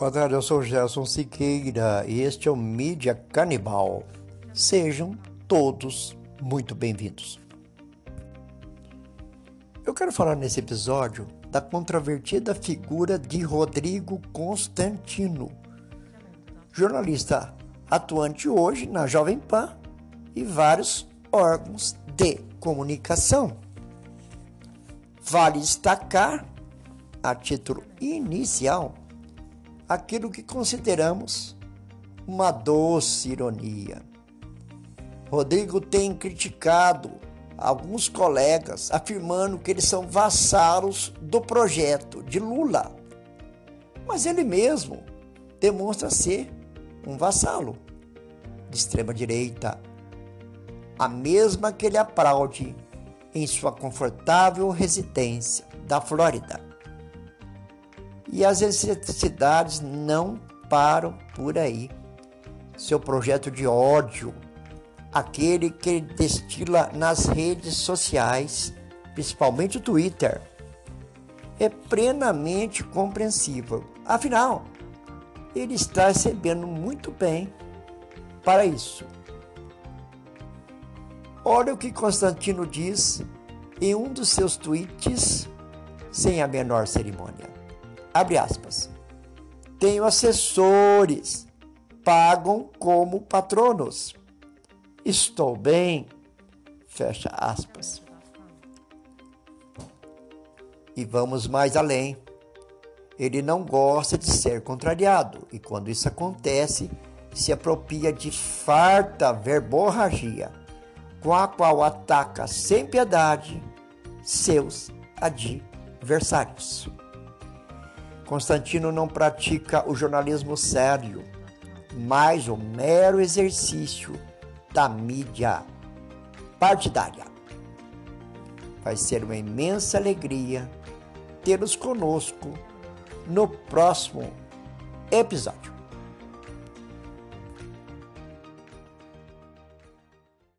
Boa tarde, eu sou Gerson Siqueira e este é o Mídia Canibal. Sejam todos muito bem-vindos. Eu quero falar nesse episódio da controvertida figura de Rodrigo Constantino, jornalista atuante hoje na Jovem Pan e vários órgãos de comunicação. Vale destacar, a título inicial, aquilo que consideramos uma doce ironia. Rodrigo tem criticado alguns colegas afirmando que eles são vassalos do projeto de Lula. Mas ele mesmo demonstra ser um vassalo de extrema direita, a mesma que ele aplaude em sua confortável residência da Flórida. E as necessidades não param por aí. Seu projeto de ódio, aquele que ele destila nas redes sociais, principalmente o Twitter, é plenamente compreensível. Afinal, ele está recebendo muito bem para isso. Olha o que Constantino diz em um dos seus tweets, sem a menor cerimônia. Abre aspas. Tenho assessores, pagam como patronos. Estou bem. Fecha aspas. E vamos mais além. Ele não gosta de ser contrariado e quando isso acontece, se apropria de farta verborragia, com a qual ataca sem piedade seus adversários. Constantino não pratica o jornalismo sério, mas o mero exercício da mídia partidária. Vai ser uma imensa alegria tê-los conosco no próximo episódio.